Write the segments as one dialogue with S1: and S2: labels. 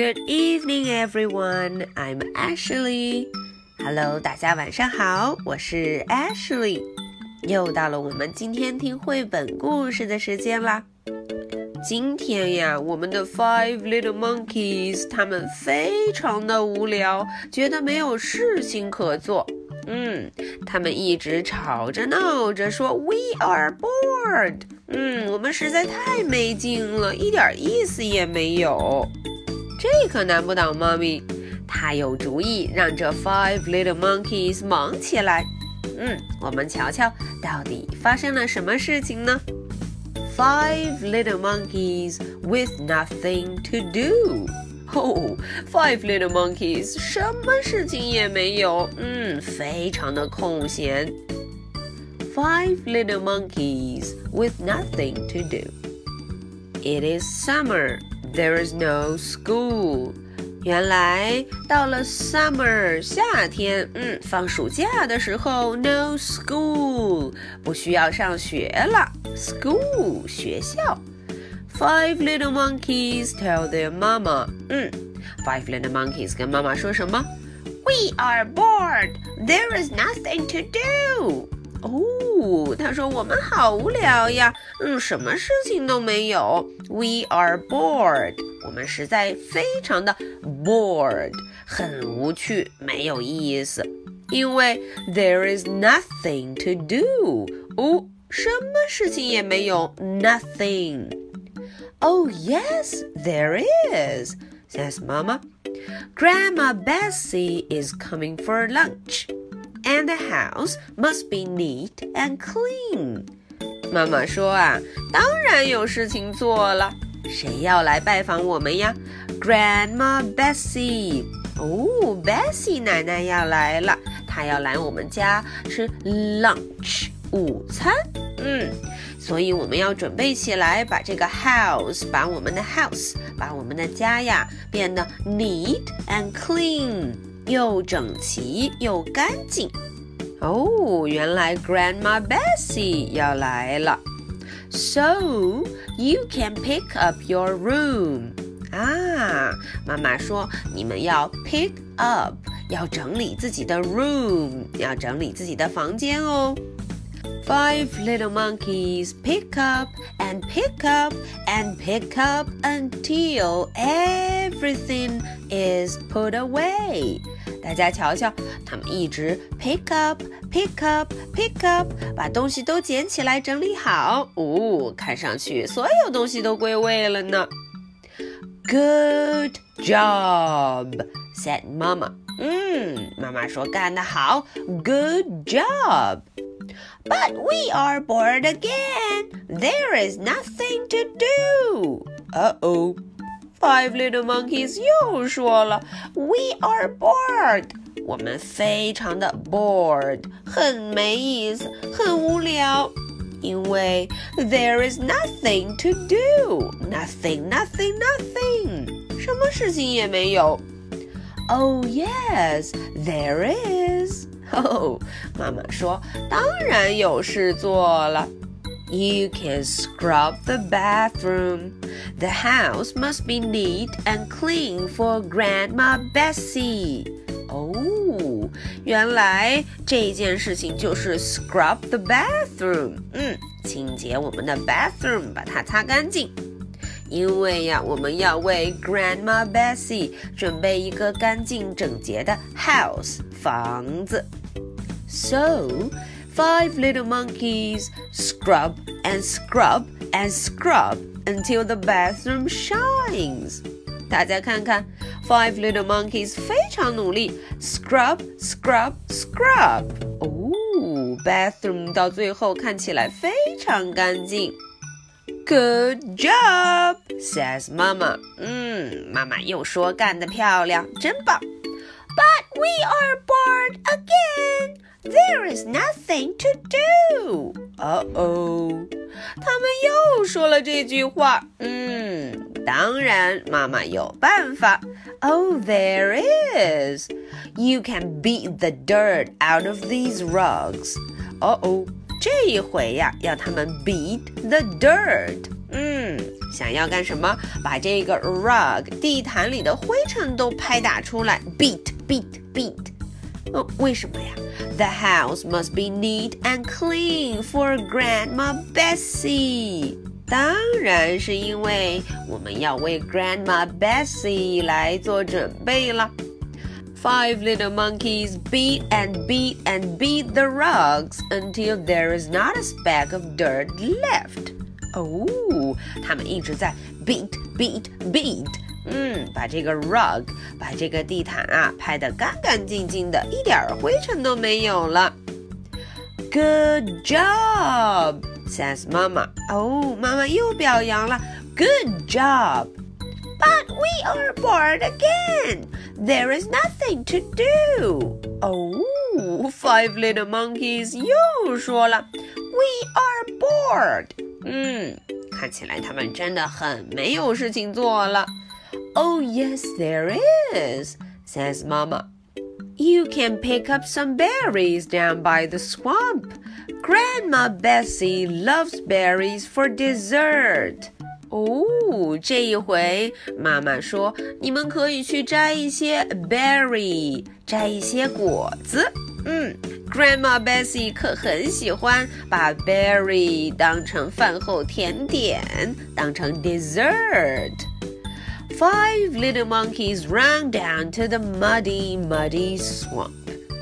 S1: Good evening, everyone. I'm Ashley. Hello，大家晚上好，我是 Ashley。又到了我们今天听绘本故事的时间啦。今天呀，我们的 Five Little Monkeys 他们非常的无聊，觉得没有事情可做。嗯，他们一直吵着闹着说 We are bored。嗯，我们实在太没劲了，一点意思也没有。这可难不倒妈咪，她有主意，让这 Five Little Monkeys 忙起来。嗯，我们瞧瞧到底发生了什么事情呢？Five little monkeys with nothing to do. 哦，Five little monkeys 什么事情也没有，嗯，非常的空闲。Five little monkeys with nothing to do. It is summer. There is no school. 原来到了 summer 夏天，嗯，放暑假的时候，no school 不需要上学了，school 学校。Five little monkeys tell their mama，嗯，Five little monkeys 跟妈妈说什么？We are bored. There is nothing to do. 哦，他说我们好无聊呀，嗯，什么事情都没有。We are bored，我们实在非常的 bored，很无趣，没有意思。因为 there is nothing to do，哦，什么事情也没有，nothing。Oh yes, there is, says Mama. Grandma Bessie is coming for lunch and the house must be neat and clean. 妈妈说啊，当然有事情做了。谁要来拜访我们呀？Grandma Bessie。哦，Bessie 奶奶要来了，她要来我们家吃 lunch 午餐。嗯，所以我们要准备起来，把这个 house，把我们的 house，把我们的家呀变得 neat and clean。 又整齐又干净。哦，原来 Grandma Bessie 要来了。So you can pick up your room。啊，妈妈说你们要 pick up，要整理自己的 room，要整理自己的房间哦。 Five little monkeys pick up and pick up and pick up until everything is put away. 大家瞧瞧，他们一直 pick up, pick up, pick up，把东西都捡起来整理好。哦，看上去所有东西都归位了呢。Good job, said Mama. 嗯，妈妈说干得好，Good job. But we are bored again. There is nothing to do. Uh oh. Five little monkeys 又说了，We are bored。我们非常的 bored，很没意思，很无聊。因为 there is nothing to do. Nothing, nothing, nothing. 什么事情也没有。Oh yes, there is. 哦，妈妈说，当然有事做了。You can scrub the bathroom. The house must be neat and clean for Grandma Bessie. 哦，原来这件事情就是 scrub the bathroom。嗯，清洁我们的 bathroom，把它擦干净。因为呀，我们要为 Grandma Bessie 准备一个干净整洁的 house 房子。 So five little monkeys scrub and scrub and scrub until the bathroom shines. 大家看看，Five little monkeys 非常努力，scrub scrub scrub。哦，bathroom 到最后看起来非常干净。Good job, says Mama. 嗯，妈妈又说干得漂亮，真棒。But we are bored again. There is nothing to do. Uh oh，他们又说了这句话。嗯，当然，妈妈有办法。Oh, there is. You can beat the dirt out of these rugs. Uh oh，这一回呀，要他们 beat the dirt， 嗯，想要干什么？把这个 rug 地毯里的灰尘都拍打出来，beat beat beat。 哦，为什么呀？The house must be neat and clean for Grandma Bessie。当然是因为我们要为 Grandma Bessie 来做准备了。Five little monkeys beat and beat and beat the rugs until there is not a speck of dirt left. 哦，他们一直在 beat beat beat， 嗯，把这个 rug，把这个地毯啊拍得干干净净的，一点灰尘都没有了。Good job, says Mama. 哦，妈妈又表扬了，Good job. But we are bored again. There is nothing to do. Oh, five little monkeys 又说了，We are bored. 嗯，看起来他们真的很没有事情做了。 Oh yes, there is, says Mama. You can pick up some berries down by the swamp. Grandma Bessie loves berries for dessert. 哦，这一回妈妈说你们可以去摘一些 berry，摘一些果子。嗯，Grandma Bessie 可很喜欢把 berry 当成饭后甜点，当成 dessert。 Five little monkeys ran down to the muddy, muddy swamp.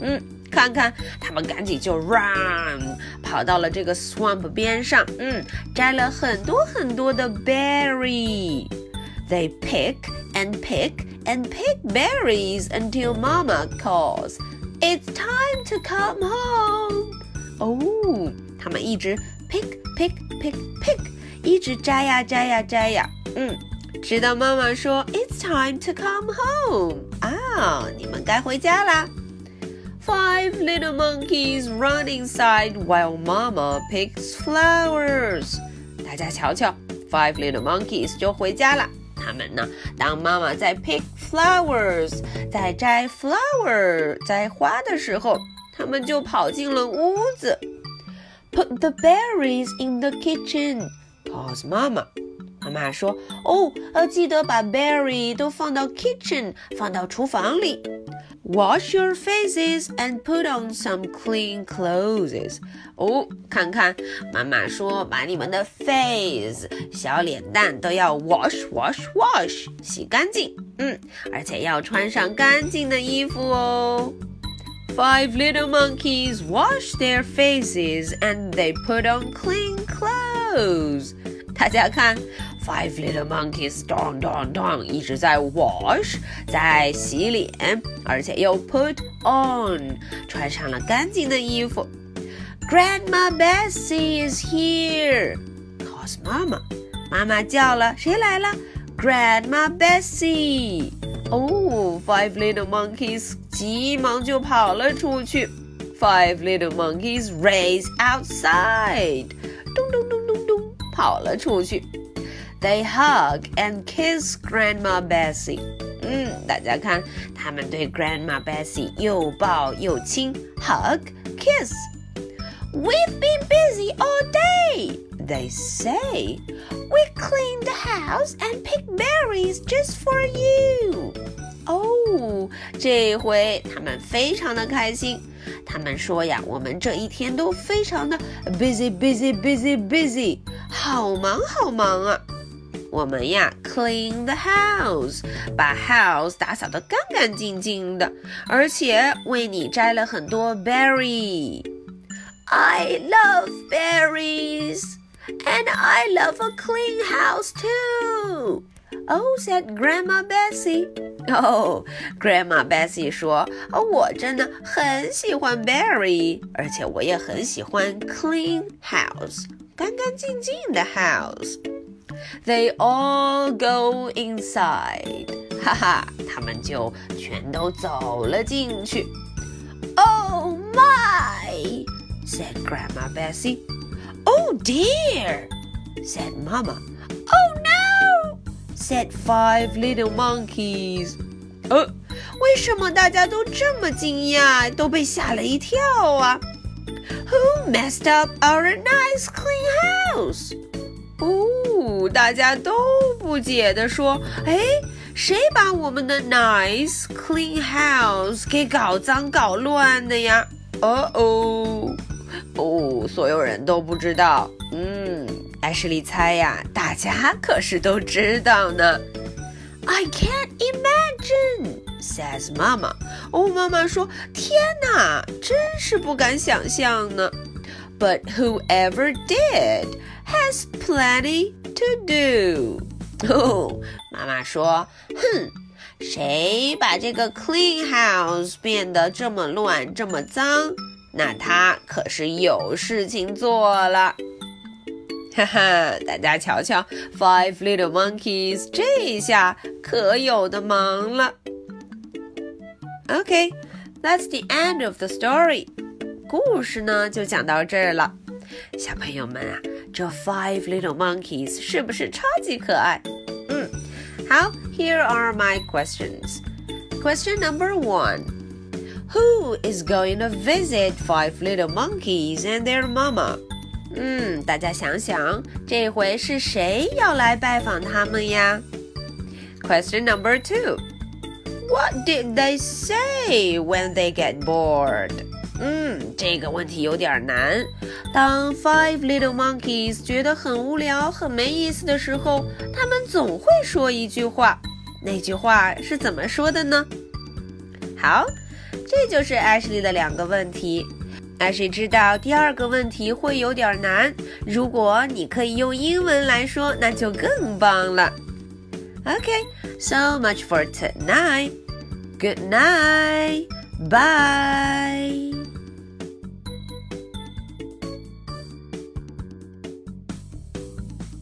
S1: 嗯，看看他们赶紧就 run 跑到了这个 swamp 边上，嗯，摘了很多很多的 berry。They pick and pick and pick berries until Mama calls. It's time to come home. 哦，他们一直 pick pick pick pick，一直摘呀摘呀摘呀，嗯， 直到妈妈说 It's time to come home 啊，你们该回家啦。Five little monkeys run inside while Mama picks flowers. 大家瞧瞧，Five little monkeys 就回家了。他们呢，当妈妈在 pick flowers，在摘 flower，摘花的时候，他们就跑进了屋子。Put the berries in the kitchen, calls 妈妈。妈妈说：“哦，要记得把 berry 都放到 kitchen，放到厨房里。” Wash your faces and put on some clean clothes. 哦，看看，妈妈说把你们的 face 小脸蛋都要 wash wash wash 洗干净，嗯，而且要穿上干净的衣服哦。Five little monkeys wash their faces and they put on clean clothes. 大家看 ，Five little monkeys dong dong dong 一直在 wash，在洗脸，而且又 put on 穿上了干净的衣服。Grandma Bessie is here. Calls Mama. 妈妈叫了，谁来了？Grandma Bessie. 哦，Five little monkeys 急忙就跑了出去。Five little monkeys race outside. 咚咚咚咚咚，跑了出去。 They hug and kiss Grandma Bessie. 嗯，大家看，他们对 Grandma Bessie 又抱又亲，hug kiss。We've been busy all day, they say. We cleaned the house and picked berries just for you. 哦，这回他们非常的开心。他们说呀，我们这一天都非常的 busy, busy, busy, busy，好忙好忙啊。 我们呀，clean the house，把 house 打扫得干干净净的，而且为你摘了很多 berry。I love berries, and I love a clean house too. Oh, said Grandma Bessie. Oh, Grandma Bessie 说：“哦，我真的很喜欢 berry，而且我也很喜欢 clean house，干干净净的 house。” They all go inside. 哈哈，他们就全都走了进去。Oh my! said Grandma Bessie. Oh dear, said Mamma. Oh no, said five little monkeys. 呃，为什么大家都这么惊讶，都被吓了一跳啊？Who messed up our nice clean house? 哦， 大家都不解地说：“哎，谁把我们的 nice clean house 给搞脏搞乱的呀？”哦哦哦，所有人都不知道。嗯，艾什莉猜呀，大家可是都知道呢。I can't imagine, says 妈妈。哦，妈妈说：“天哪，真是不敢想象呢。” But whoever did has plenty to do. 哦，妈妈说：“哼，谁把这个 clean house 变得这么乱、这么脏，那他可是有事情做了。”哈哈，大家瞧瞧，Five Little Monkeys 这下可有的忙了。OK，that's the end of the story. 故事呢就讲到这儿了。小朋友们啊，这 Five Little Monkeys 是不是超级可爱？嗯，好，Here are my questions. Question number one. Who is going to visit five little monkeys and their mama? 嗯，大家想想，这回是谁要来拜访他们呀？Question number two. What did they say when they get bored? 嗯，这个问题有点难。当 Five Little Monkeys 觉得很无聊、很没意思的时候，他们总会说一句话。那句话是怎么说的呢？好，这就是 Ashley 的两个问题。Ashley 知道第二个问题会有点难。如果你可以用英文来说，那就更棒了。Okay, so much for tonight. Good night. Bye.